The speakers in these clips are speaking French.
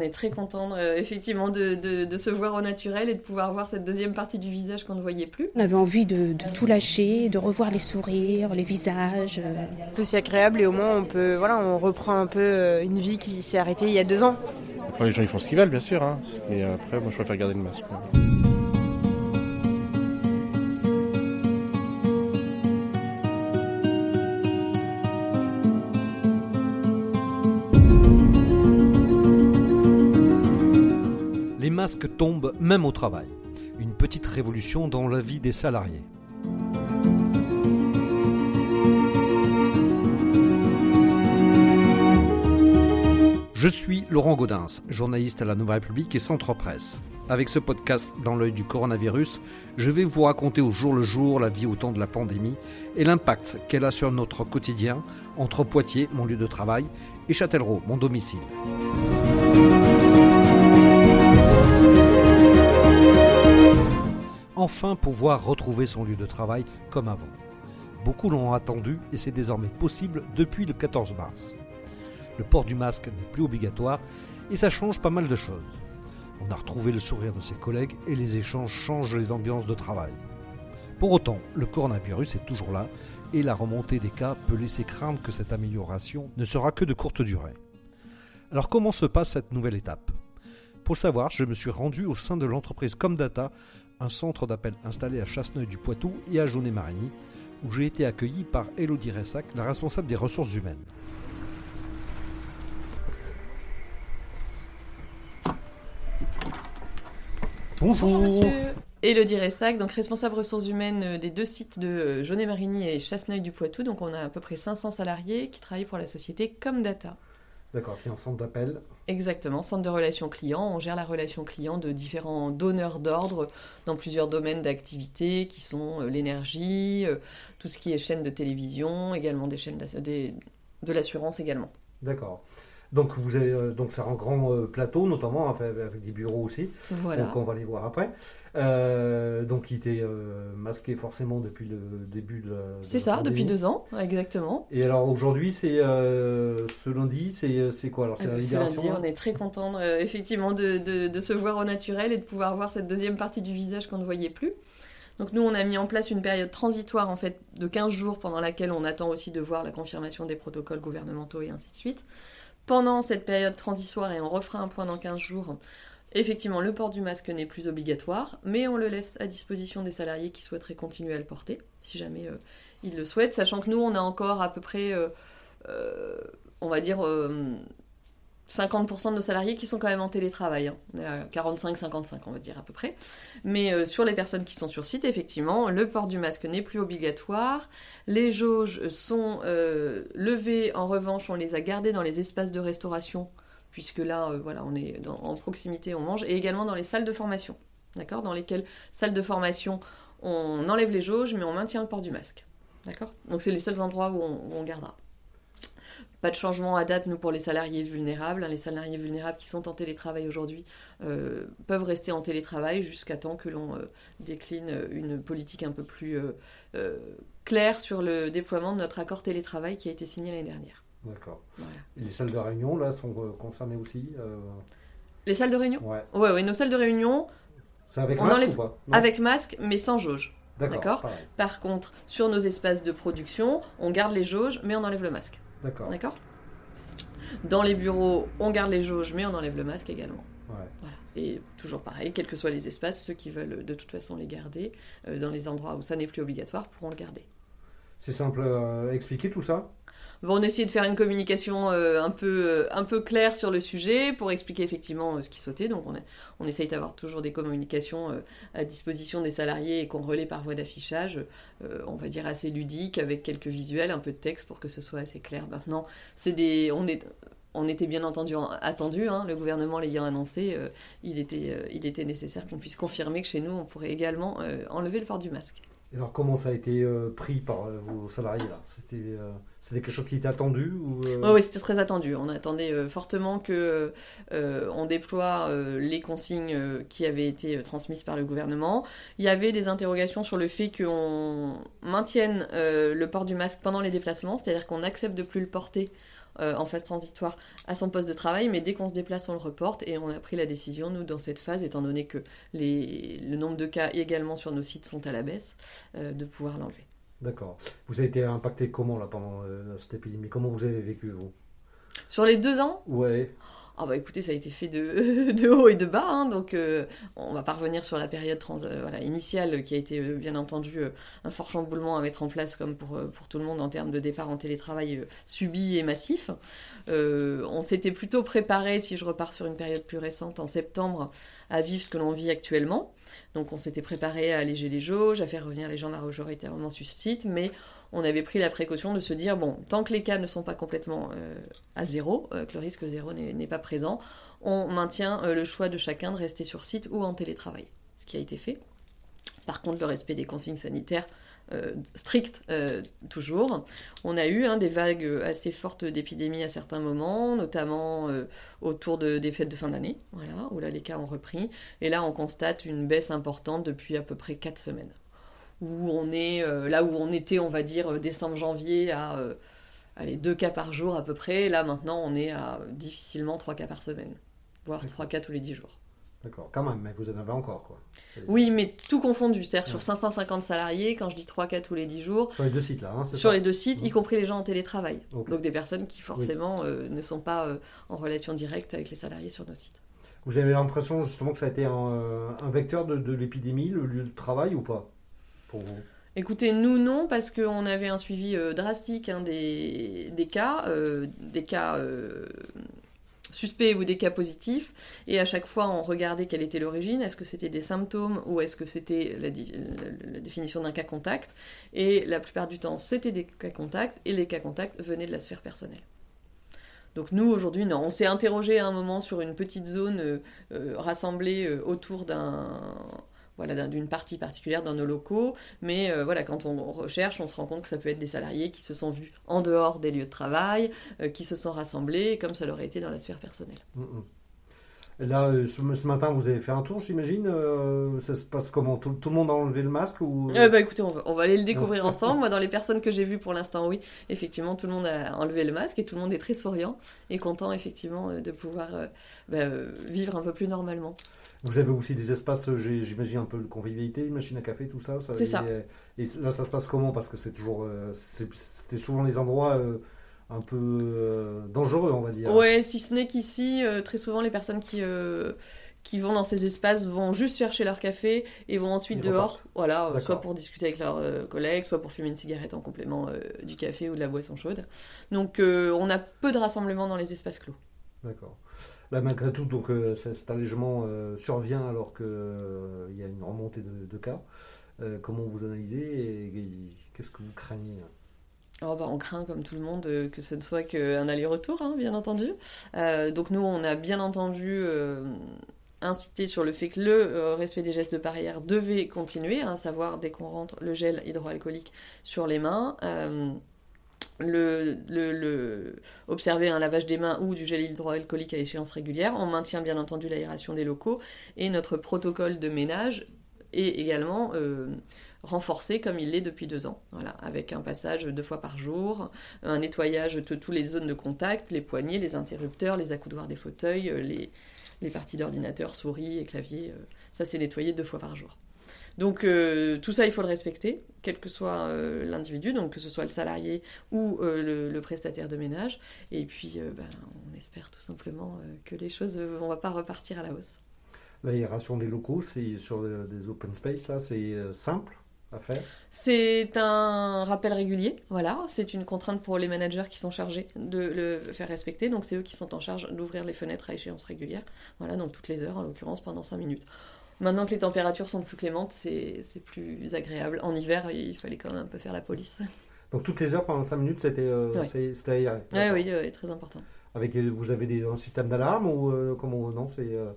On est très content euh, effectivement de, de, se voir au naturel et de pouvoir voir cette deuxième partie du visage qu'on ne voyait plus. On avait envie de, de, tout lâcher, de revoir les sourires, les visages. Euh. C'est aussi agréable et au moins on peut, voilà, on reprend un peu euh, une vie qui s'est arrêtée il y a deux ans. les gens ils font ce qu'ils veulent bien sûr, hein. mais après moi je préfère garder le masque. Masque tombe même au travail. Une petite révolution dans la vie des salariés. Je suis Laurent Gaudens, journaliste à la Nouvelle République et Centre Presse. Avec ce podcast dans l'œil du coronavirus, je vais vous raconter au jour le jour la vie au temps de la pandémie et l'impact qu'elle a sur notre quotidien entre Poitiers, mon lieu de travail, et Châtellerault, mon domicile. Enfin pouvoir retrouver son lieu de travail comme avant. Beaucoup l'ont attendu et c'est désormais possible depuis le 14 mars. Le port du masque n'est plus obligatoire et ça change pas mal de choses. On a retrouvé le sourire de ses collègues et les échanges changent les ambiances de travail. Pour autant, le coronavirus est toujours là et la remontée des cas peut laisser craindre que cette amélioration ne sera que de courte durée. Alors comment se passe cette nouvelle étape? Pour le savoir, je me suis rendu au sein de l'entreprise Comdata un centre d'appel installé à Chasseneuil-du-Poitou et à Jaunet-Marigny, où j'ai été accueilli par Elodie Ressac, la responsable des ressources humaines. Bonjour. monsieur. Elodie Ressac, donc responsable ressources humaines euh, des deux sites de Jaunet-Marigny et Chasseneuil-du-Poitou. Donc on a à peu près 500 salariés qui travaillent pour la société Comdata. D'accord, qui est un centre d'appel. Exactement, centre de relations clients. On gère la relation client de différents donneurs d'ordre dans plusieurs domaines d'activité qui sont euh, l'énergie, euh, tout ce qui est chaîne de télévision, également des chaînes de l'assurance également. D'accord. Donc vous avez euh, donc c'est un grand euh, plateau notamment avec des bureaux aussi. Voilà. Donc on va les voir après. Euh, donc il était masqué forcément depuis le début de. C'est ça, depuis deux ans, exactement. Et alors aujourd'hui c'est ce lundi c'est quoi? Alors c'est la libération. lundi, on est très content effectivement de, de, de, se voir au naturel et de pouvoir voir cette deuxième partie du visage qu'on ne voyait plus. Donc nous, on a mis en place une période transitoire en fait de 15 jours pendant laquelle on attend aussi de voir la confirmation des protocoles gouvernementaux et ainsi de suite pendant cette période transitoire, et on refera un point dans 15 jours, effectivement, le port du masque n'est plus obligatoire, mais on le laisse à disposition des salariés qui souhaiteraient continuer à le porter, si jamais euh, ils le souhaitent, sachant que nous, on a encore à peu près, euh, euh, on va dire, 50% de nos salariés qui sont quand même en télétravail. Hein. On est à 45-55, on va dire à peu près. Mais euh, sur les personnes qui sont sur site, effectivement, le port du masque n'est plus obligatoire. Les jauges sont euh, levées. En revanche, on les a gardées dans les espaces de restauration, puisque là, euh, voilà, on est en proximité, on mange, et également dans les salles de formation. D'accord? Dans lesquelles, salles de formation, on enlève les jauges, mais on maintient le port du masque. D'accord? Donc c'est les seuls endroits où on gardera. Pas de changement à date, nous, pour les salariés vulnérables. Hein. Les salariés vulnérables qui sont en télétravail aujourd'hui euh, peuvent rester en télétravail jusqu'à temps que l'on euh, décline une politique un peu plus euh, claire sur le déploiement de notre accord télétravail qui a été signé l'année dernière. D'accord. les salles de réunion, là, sont concernées aussi Les salles de réunion? Ouais. Ouais, nos salles de réunion. C'est avec masque ou pas? Avec masque, mais sans jauge. D'accord. Par contre, sur nos espaces de production, on garde les jauges, mais on enlève le masque. D'accord. D'accord Dans les bureaux, on garde les jauges, mais on enlève le masque également. Ouais. Voilà. Et toujours pareil, quels que soient les espaces, ceux qui veulent de toute façon les garder, euh, dans les endroits où ça n'est plus obligatoire, pourront le garder. C'est simple à expliquer tout ça on essaye de faire une communication euh, un, peu, euh, un peu claire sur le sujet pour expliquer effectivement euh, ce qui sautait. Donc on, essaye d'avoir toujours des communications à disposition des salariés et qu'on relaie par voie d'affichage, on va dire assez ludique, avec quelques visuels, un peu de texte pour que ce soit assez clair. Maintenant, c'est des, on était bien entendu attendu, hein, le gouvernement l'ayant annoncé, il, était, il était nécessaire qu'on puisse confirmer que chez nous, on pourrait également enlever le port du masque. Alors comment ça a été pris par vos salariés là? C'était c'était quelque chose qui était attendu ou euh? Oui, c'était très attendu. On attendait euh, fortement que euh, on déploie les consignes qui avaient été transmises par le gouvernement. Il y avait des interrogations sur le fait qu'on maintienne le port du masque pendant les déplacements, c'est-à-dire qu'on accepte de plus le porter euh, en phase transitoire à son poste de travail, mais dès qu'on se déplace, on le reporte et on a pris la décision, nous, dans cette phase, étant donné que les, le nombre de cas également sur nos sites sont à la baisse, euh, de pouvoir l'enlever. D'accord. Vous avez été impacté comment là pendant euh, cette épidémie? Comment vous avez vécu vous? Sur les deux ans, Ouais. Ah bah écoutez, ça a été fait de, haut et de bas, hein, donc euh, on va pas revenir sur la période euh, initiale qui a été euh, bien entendu un fort chamboulement à mettre en place comme pour, tout le monde en termes de départ en télétravail subi et massif. On s'était plutôt préparé, si je repars sur une période plus récente, en septembre, à vivre ce que l'on vit actuellement. Donc on s'était préparé à alléger les jauges, à faire revenir les gens majoritairement sur site, mais on avait pris la précaution de se dire, bon, tant que les cas ne sont pas complètement euh, à zéro, euh, que le risque zéro n'est pas présent, on maintient euh, le choix de chacun de rester sur site ou en télétravail, ce qui a été fait. Par contre, le respect des consignes sanitaires strictes, toujours. On a eu hein, des vagues assez fortes d'épidémie à certains moments, notamment autour de- des fêtes de fin d'année, où là les cas ont repris. Et là, on constate une baisse importante depuis à peu près 4 semaines. Où on est euh, là où on était, on va dire, décembre-janvier à euh, allez, 2 cas par jour à peu près. Là, maintenant, on est à euh, difficilement 3 cas par semaine, voire 3 cas tous les 10 jours. D'accord. Quand même, mais vous en avez encore quoi. Oui, mais tout confondu, c'est-à-dire sur Ouais. 550 salariés, quand je dis 3 cas tous les 10 jours, Sur les deux sites là. Hein, sur ça les deux sites, y Mhm. compris les gens en télétravail. Donc des personnes qui forcément euh, ne sont pas euh, en relation directe avec les salariés sur nos sites. Vous avez l'impression justement que ça a été un, euh, un vecteur de, de l'épidémie, le lieu de travail ou pas? Vous Écoutez, nous non, parce qu'on avait un suivi euh, drastique hein, des, cas, euh, des cas euh, suspects ou des cas positifs, et à chaque fois on regardait quelle était l'origine, est-ce que c'était des symptômes ou est-ce que c'était la, la- définition d'un cas contact, et la plupart du temps c'était des cas contacts, et les cas contacts venaient de la sphère personnelle. Donc nous aujourd'hui non, on s'est interrogé à un moment sur une petite zone rassemblée autour d'un voilà, d'un- d'une partie particulière dans nos locaux, mais euh, voilà, quand on recherche, on se rend compte que ça peut être des salariés qui se sont vus en dehors des lieux de travail, euh, qui se sont rassemblés, comme ça l'aurait été dans la sphère personnelle. Mm, mm. Là, euh, ce, matin, vous avez fait un tour, j'imagine. euh, ça se passe comment? Tout, tout le monde a enlevé le masque ou Euh, bah écoutez, on va, on va aller le découvrir ensemble. Moi, dans les personnes que j'ai vues pour l'instant, oui, effectivement, tout le monde a enlevé le masque et tout le monde est très souriant et content, effectivement, de pouvoir euh, bah, vivre un peu plus normalement. Vous avez aussi des espaces, j'imagine un peu de convivialité, une machine à café, tout ça. C'est ça. Et là, ça se passe comment? Parce que c'est toujours, euh, c'était souvent les endroits euh, un peu euh, dangereux, on va dire. Ouais, si ce n'est qu'ici, euh, très souvent, les personnes qui, euh, qui vont dans ces espaces vont juste chercher leur café et vont ensuite Ils dehors, repartent. voilà, soit pour discuter avec leurs collègues, soit pour fumer une cigarette en complément du café ou de la boisson chaude. Donc, on a peu de rassemblements dans les espaces clos. D'accord. Là, malgré tout, donc, euh, cet allègement euh, survient alors qu'il y a une remontée de, cas. Euh, comment vous analysez et, qu'est-ce que vous craignez Oh bah, on craint, comme tout le monde, euh, que ce ne soit qu'un aller-retour, hein, bien entendu. Euh, donc nous, on a bien entendu euh, incité sur le fait que le euh, respect des gestes de barrière devait continuer, hein, à savoir dès qu'on rentre le gel hydroalcoolique sur les mains. Le, le- le- observer un lavage des mains ou du gel hydroalcoolique à échéance régulière. On maintient bien entendu l'aération des locaux et notre protocole de ménage est également euh, renforcé comme il l'est depuis deux ans. Voilà, avec un passage deux fois par jour, un nettoyage de toutes les zones de contact, les poignées, les interrupteurs, les accoudoirs des fauteuils, euh, les, les parties d'ordinateur, souris et clavier. euh, ça, c'est nettoyé deux fois par jour. Donc euh, tout ça, il faut le respecter, quel que soit euh, l'individu, donc que ce soit le salarié ou euh, le, le prestataire de ménage. Et puis, ben, on espère tout simplement que les choses ne vont pas repartir à la hausse. L'aération des locaux, c'est sur des open space, là, c'est simple à faire? C'est un rappel régulier, voilà. C'est une contrainte pour les managers qui sont chargés de le faire respecter. Donc c'est eux qui sont en charge d'ouvrir les fenêtres à échéance régulière. Voilà, donc toutes les heures, en l'occurrence pendant 5 minutes. Maintenant que les températures sont plus clémentes, c'est plus agréable. En hiver, il fallait quand même un peu faire la police. Donc toutes les heures pendant 5 minutes, c'était euh, aéré. Oui, D'accord. oui, euh, très important. Avec, euh, vous avez des, un système d'alarme ou euh, comment Non, c'est euh,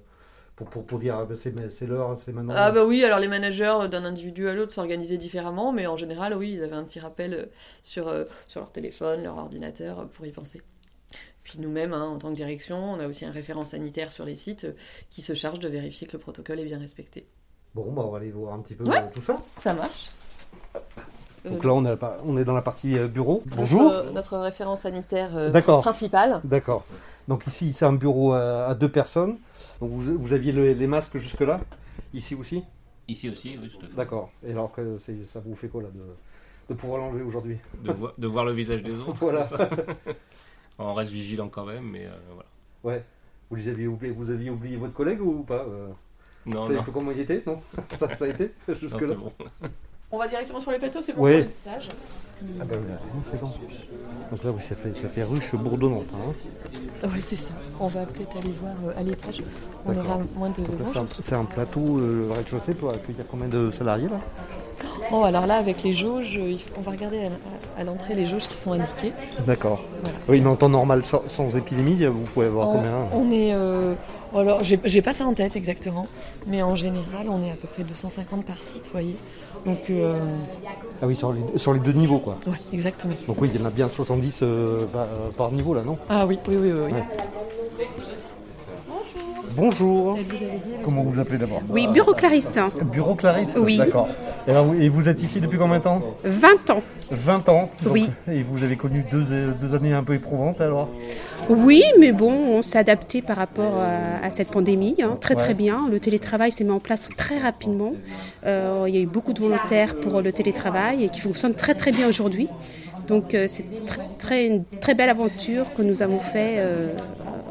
pour, pour, pour dire ah, ben, c'est l'heure, c'est maintenant. Ah bah oui, alors les managers d'un individu à l'autre s'organisaient différemment, mais en général, oui, ils avaient un petit rappel euh, sur, euh, sur leur téléphone, leur ordinateur, euh, pour y penser. Puis nous-mêmes, hein, en tant que direction, on a aussi un référent sanitaire sur les sites euh, qui se charge de vérifier que le protocole est bien respecté. Bon, bah, on va aller voir un petit peu Ouais. euh, tout ça. Ça marche Donc là, on est, on est dans la partie euh, bureau. Bonjour. Notre, référent sanitaire euh, D'accord. principal. D'accord. Donc ici, c'est un bureau à, à deux personnes. Donc vous, vous aviez le- les masques jusque-là? Ici aussi? Ici aussi, oui, tout à fait. D'accord. Et alors, que ça vous fait quoi là de, de pouvoir l'enlever aujourd'hui? De, vo- de voir le visage des autres. Voilà. On reste vigilant quand même, mais euh, voilà. Ouais. Vous les aviez oublié, vous aviez oublié votre collègue ou pas euh, Non, Vous savez non, un peu comment il était Non? Ça, ça a été jusque-là? C'est bon. On va directement sur les plateaux, c'est bon Oui. pour Ah bah oui, c'est bon. Donc là, oui, ça fait, ça fait ruche bourdonnante. Hein. Oui, c'est ça. On va peut-être aller voir euh, à l'étage. On aura moins de. C'est un- plateau, euh, le rez-de-chaussée, pour accueillir combien de salariés là? Oh, alors là, avec les jauges, on va regarder à, l'entrée les jauges qui sont indiquées. D'accord. Voilà. Oui, mais en temps normal, sans, sans épidémie, vous pouvez avoir combien on est. euh, alors, j'ai pas ça en tête exactement, mais en général, on est à peu près 250 par site, vous voyez. Donc, euh, Ah oui, sur les, sur les deux niveaux, quoi. ouais, exactement. Donc oui, il y en a bien 70 euh, par, par niveau, là, non? Ah oui, oui, oui, oui. oui. Ouais. Bonjour. Comment vous appelez d'abord Oui, bureau Clarisse, Bureau Clarisse Oui. D'accord. Et, vous- et vous êtes ici depuis combien de temps 20 ans. 20 ans. donc- Oui. Et vous avez connu deux, deux années un peu éprouvantes alors Oui, mais bon, on s'est adapté par rapport à, à cette pandémie, hein, très très bien. Le télétravail s'est mis en place très rapidement. Euh, il y a eu beaucoup de volontaires pour le télétravail et qui fonctionne très très bien aujourd'hui. Donc euh, c'est tr- très, une très belle aventure que nous avons fait euh,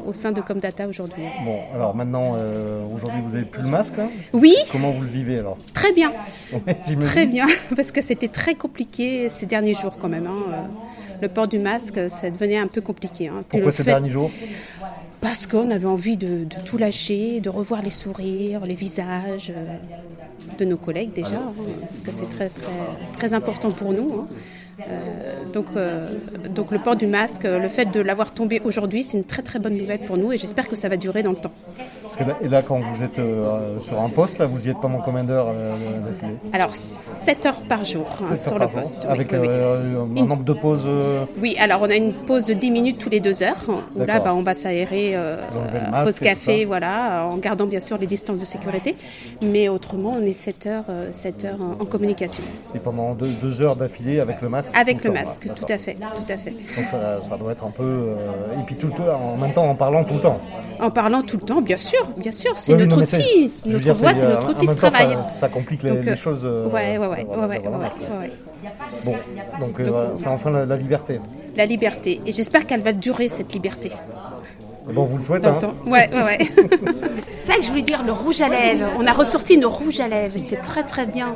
au sein de Comdata aujourd'hui. Bon, alors maintenant, euh, aujourd'hui vous avez plus le masque. hein Oui, Comment vous le vivez alors très bien, très bien, parce que c'était très compliqué ces derniers jours quand même. hein. Euh, Le port du masque, ça devenait un peu compliqué. hein. Pourquoi ces fait- derniers jours Parce qu'on avait envie de, de tout lâcher, de revoir les sourires, les visages euh, de nos collègues déjà, parce que c'est très, très, très important pour nous. Euh, donc, euh, donc le port du masque, le fait de l'avoir tombé aujourd'hui, c'est une très très bonne nouvelle pour nous et j'espère que ça va durer dans le temps. Parce que là, Et là, quand vous êtes euh, sur un poste, là, vous y êtes pendant combien d'heures euh, d'affilée Alors 7 heures par jour hein, sur le poste. Avec oui, oui. euh, un nombre de pauses. euh, Oui, alors on a une pause de 10 minutes tous les deux heures, où là bah, on va s'aérer, euh, euh, masque pause café, voilà, en gardant bien sûr les distances de sécurité. Mais autrement, on est 7 heures, euh, 7 heures en, en communication. et pendant deux, deux heures d'affilée avec le masque Avec le masque, là. tout à fait, tout à fait. Donc ça, ça doit être un peu. euh, Et puis tout le temps, en même temps en parlant tout le temps. En parlant tout le temps, bien sûr, bien sûr, c'est Oui, notre non, outil, notre dire, voix, c'est, euh, notre outil de même temps, ça- travail. Ça, complique les, Donc, les euh, choses. euh, Ouais, ouais, ouais, ouais, ouais. Bon, donc, euh, c'est enfin la, la liberté. La liberté. Et j'espère qu'elle va durer cette liberté. Bon, vous le souhaitez. Hein. temps. Ouais, ouais, ouais. c'est ça que je voulais dire, le rouge à lèvres. On a ressorti nos rouges à lèvres. C'est très très bien.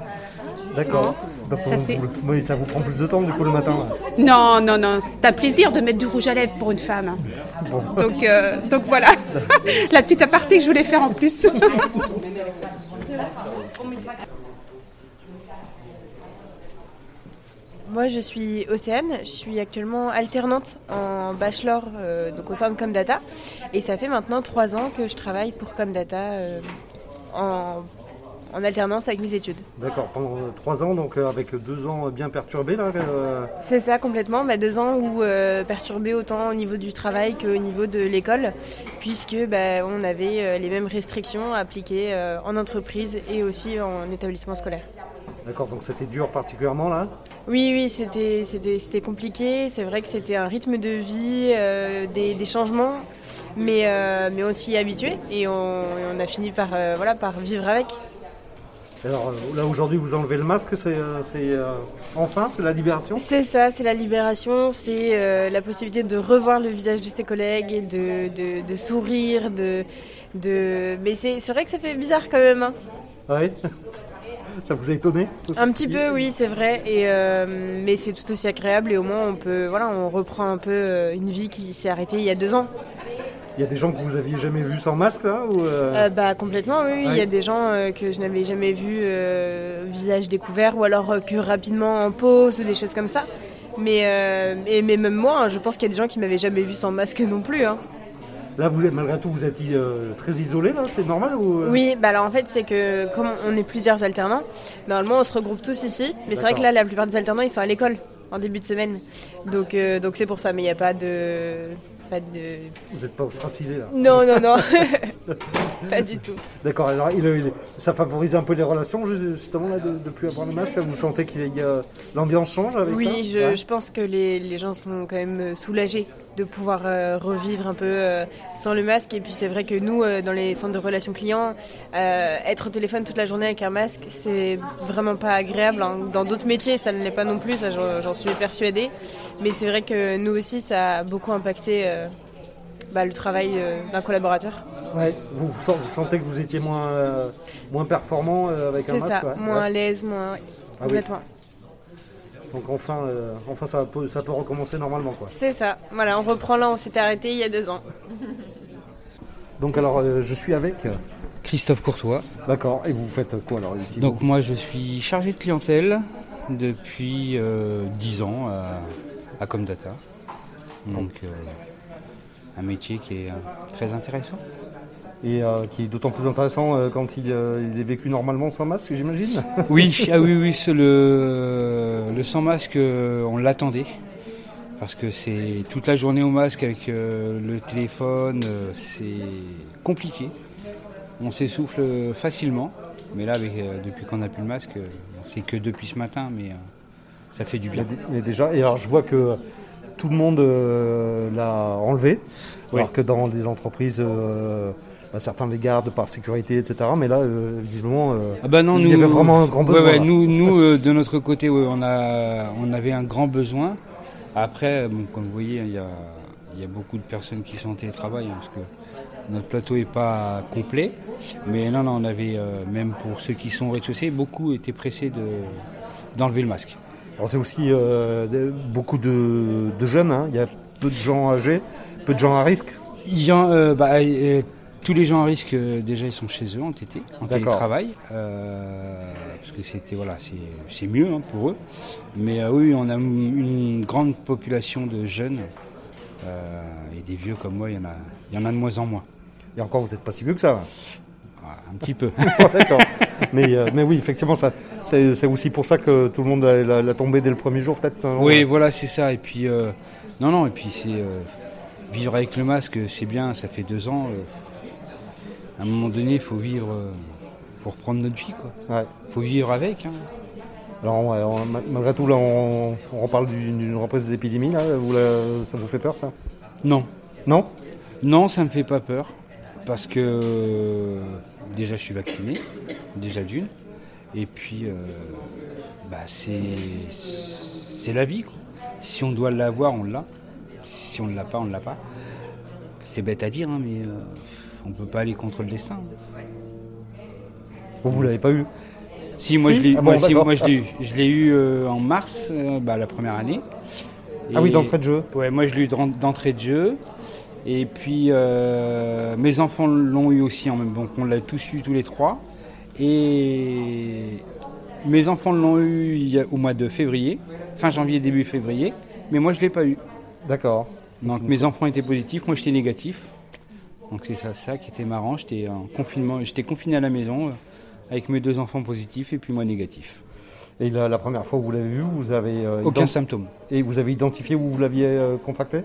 D'accord. Ça fait- oui, ça vous prend plus de temps du coup le matin. là. Non, non, non, c'est un plaisir de mettre du rouge à lèvres pour une femme. hein. Donc, euh, donc voilà, la petite aparté que je voulais faire en plus. Moi, je suis Océane. Je suis actuellement alternante en bachelor euh, donc au sein de Comdata. Et ça fait maintenant trois ans que je travaille pour Comdata euh, en, en alternance avec mes études. D'accord, pendant trois ans, donc euh, avec deux ans bien perturbés là. euh, C'est ça complètement. Bah, deux ans où euh, perturbé autant au niveau du travail qu'au niveau de l'école, puisque bah, on avait les mêmes restrictions appliquées euh, en entreprise et aussi en établissement scolaire. D'accord, donc c'était dur particulièrement là? Oui, oui, c'était, compliqué. C'est vrai que c'était un rythme de vie, des, des changements, mais, euh, mais on s'y est habitué et on, et on a fini par, euh, voilà, par vivre avec. Alors euh, là aujourd'hui vous enlevez le masque, c'est euh, c'est, euh, enfin c'est la libération. C'est ça, c'est la libération, c'est euh, la possibilité de revoir le visage de ses collègues et de, de, de sourire, de, de... mais c'est, vrai que ça fait bizarre quand même. hein. Ouais. Ça vous a étonné Un petit peu, oui, c'est vrai, et, euh, mais c'est tout aussi agréable et au moins on peut, voilà, on reprend un peu une vie qui s'est arrêtée il y a deux ans. Il y a des gens que vous aviez jamais vus sans masque là ou euh, Euh, bah complètement oui, il y a des gens euh, que je n'avais jamais vus visage découvert ou alors que rapidement en pause ou des choses comme ça. Mais, et- mais même moi, hein, je pense qu'il y a des gens qui m'avaient jamais vu sans masque non plus. hein. Là vous êtes malgré tout vous êtes euh, très isolé là, c'est normal ou euh, Oui, bah alors en fait c'est que comme on est plusieurs alternants, normalement on se regroupe tous ici. Mais c'est vrai que là la plupart des alternants ils sont à l'école en début de semaine. Donc euh, donc c'est pour ça, mais il n'y a pas de pas de. Vous n'êtes pas ostracisé là Non, non, non, pas du tout. D'accord, alors il, il- ça favorise un peu les relations justement là de ne plus avoir le masque. Vous sentez que l'ambiance change avec ça Oui, je, Ouais. je pense que les, les gens sont quand même euh, soulagés de pouvoir euh, revivre un peu euh, sans le masque. Et puis c'est vrai que nous, euh, dans les centres de relations clients, être au téléphone toute la journée avec un masque, c'est vraiment pas agréable. hein. Dans d'autres métiers, ça ne l'est pas non plus, ça j'en suis persuadée. Mais c'est vrai que nous aussi, ça a beaucoup impacté bah, le travail d'un collaborateur. Ouais, vous, vous sent- vous sentez que vous étiez moins, moins performant avec un C'est masque ça, ouais. moins à l'aise, moins... Ah oui. Donc enfin, euh, enfin ça, peut, ça peut recommencer normalement quoi. C'est ça. Voilà, on reprend là, on s'était arrêté il y a deux ans. Donc alors euh, je suis avec. euh, Christophe Courtois. D'accord. Et vous faites quoi alors ici Donc moi je suis chargé de clientèle depuis euh, 10 ans à, à Comdata. Donc euh, un métier qui est euh, très intéressant. Et euh, qui est d'autant plus intéressant euh, quand il, euh, il est vécu normalement sans masque, j'imagine. Oui, ah oui, oui, le, le sans masque, on l'attendait. Parce que c'est toute la journée au masque avec le téléphone, c'est compliqué. On s'essouffle facilement. Mais là, avec, depuis qu'on n'a plus le masque, c'est que depuis ce matin, mais ça fait du bien. Mais déjà, et alors je vois que tout le monde l'a enlevé, Oui. alors que dans les entreprises, bah, certains les gardent par sécurité, etc. Mais là, euh, visiblement, euh, Ah bah non, il y avait vraiment un grand besoin. ouais, nous, nous euh, de notre côté, ouais, on, a, on avait un grand besoin. Après, bon, comme vous voyez, il y a, y a beaucoup de personnes qui sont en télétravail, hein, parce que notre plateau n'est pas complet. Mais non, non, on avait, même pour ceux qui sont au rez-de-chaussée, beaucoup étaient pressés de, d'enlever le masque. Alors c'est aussi beaucoup de, de jeunes, hein. il y a peu de gens âgés, peu de gens à risque. Il y en- bah, tous les gens à risque, euh, déjà, ils sont chez eux en TT, en télétravail, euh, parce que c'était voilà, c'est mieux hein, pour eux. Mais euh, oui, on a une grande population de jeunes euh, et des vieux comme moi, il y en a, il y en a de moins en moins. Et encore, vous n'êtes pas si vieux que ça. Voilà, un petit peu. D'accord. mais, euh, mais oui, effectivement, ça, c'est, aussi pour ça que tout le monde l'a, tombé dès le premier jour, peut-être. oui, voilà, c'est ça. Et puis euh, non, non, et puis c'est euh, vivre avec le masque, c'est bien. Ça fait deux ans. À un moment donné, il faut vivre euh, pour reprendre notre vie, quoi. Ouais. Faut vivre avec. hein. Alors, ouais, on- ma- malgré tout, là, on, on reparle d'une, reprise de l'épidémie. Là, vous, ça vous fait peur, ça? Non. Non? Non, ça me fait pas peur. Parce que euh, déjà je suis vacciné, déjà d'une. Et puis euh, bah, c'est c'est la vie. quoi. Si on doit l'avoir, on l'a. Si on ne l'a pas, on ne l'a pas. C'est bête à dire, hein, mais euh, on peut pas aller contre le destin. Vous, vous l'avez pas eu Si, moi Si je l'ai eu, Ah bon, si, je l'ai eu. Je l'ai eu euh, en mars, euh, bah, la première année. Ah oui, d'entrée de jeu. Ouais, moi je l'ai eu d'en- d'entrée de jeu. Et puis euh, mes enfants l'ont eu aussi en même temps. Donc on l'a tous eu tous les trois. Et mes enfants l'ont eu il y a- au mois de février, fin janvier, début février. Mais moi je l'ai pas eu. D'accord. Donc mes enfants étaient positifs, moi j'étais négatif. Donc c'est ça, ça qui était marrant. J'étais en confinement, j'étais confiné à la maison euh, avec mes deux enfants positifs et puis moi négatif. Et la, la première fois où vous l'avez vu, vous avez. euh, Aucun ident- symptôme. Et vous avez identifié où vous l'aviez euh, contracté?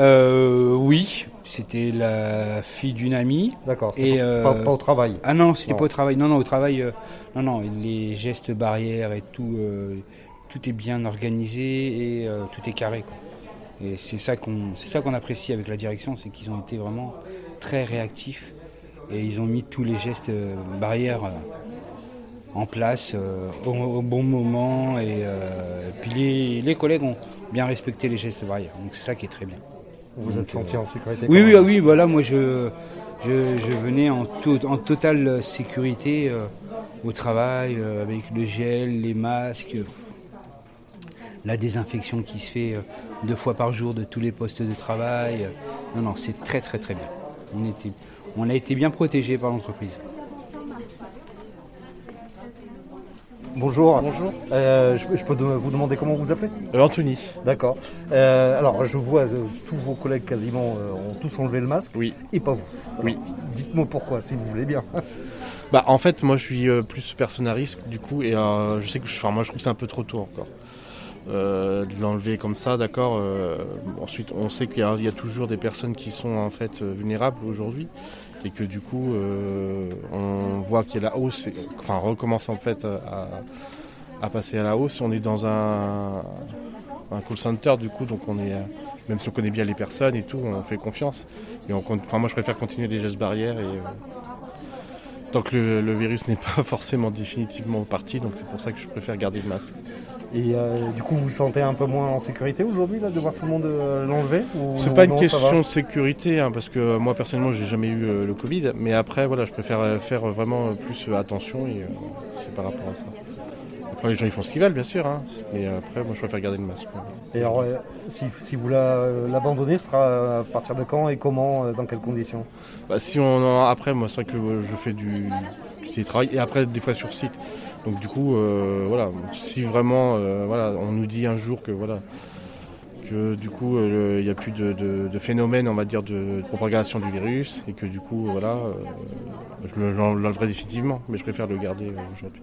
Euh, oui, c'était la fille d'une amie. D'accord. Et pas, euh, pas- au travail. Ah non, c'était pas au travail. Non, non, au travail, non, non, les gestes barrières et tout, tout est bien organisé et tout est carré. Quoi. Et c'est ça qu'on, c'est ça qu'on apprécie avec la direction, c'est qu'ils ont été vraiment très réactifs et ils ont mis tous les gestes euh, barrières euh, en place euh, au, au bon moment et puis les, les collègues ont bien respecté les gestes barrières. Donc c'est ça qui est très bien. Vous êtes senti en sécurité Oui, oui, ah oui, voilà, moi je, je, je venais en, en totale sécurité euh, au travail, euh, avec le gel, les masques, euh, la désinfection qui se fait deux fois par jour de tous les postes de travail. non, non, c'est très très très bien. On, était, on a été bien protégés par l'entreprise. Bonjour. Bonjour. Euh, je, je peux de- vous demander comment vous appelez Euh, Anthony. D'accord. Euh, alors, je vois que tous vos collègues quasiment euh, ont tous enlevé le masque. Oui. Et pas vous. Oui. Dites-moi pourquoi, si vous voulez bien. Bah en fait moi je suis euh, plus personne à risque du coup et euh, je sais que je, enfin, moi je trouve que c'est un peu trop tôt encore. Euh, de l'enlever comme ça, d'accord. euh, ensuite, on sait qu'il y, a- toujours des personnes qui sont en fait euh, vulnérables aujourd'hui et que du coup, on voit qu'il y a la hausse, et- enfin, recommence en fait à, passer à la hausse. On est dans un, call center du coup, donc on est, même si on connaît bien les personnes et tout, on fait confiance. Et on, enfin, moi, je préfère continuer les gestes barrières et tant que le, le virus n'est pas forcément définitivement parti, donc c'est pour ça que je préfère garder le masque. Et euh, du coup, vous vous sentez un peu moins en sécurité aujourd'hui, là, de voir tout le monde euh, l'enlever C'est pas une non, question de sécurité, hein, parce que moi personnellement j'ai jamais eu euh, le Covid, mais après voilà, je préfère euh, faire vraiment plus attention et c'est par rapport à ça. Après les gens ils font ce qu'ils veulent bien sûr, hein, mais euh, après moi je préfère garder le masque. quoi. Et alors, euh, si, si vous la- l'abandonnez, ce sera à partir de quand et comment, euh, dans quelles conditions? Bah, si on en- après moi c'est vrai que euh, je fais du, du télétravail et après des fois sur site. Donc du coup euh, voilà, si vraiment euh, voilà, on nous dit un jour que voilà que du coup euh, il n'y a plus de, de- de phénomène on va dire de, de propagation du virus et que du coup voilà euh, je le- l'enlèverai définitivement mais je préfère le garder euh, aujourd'hui.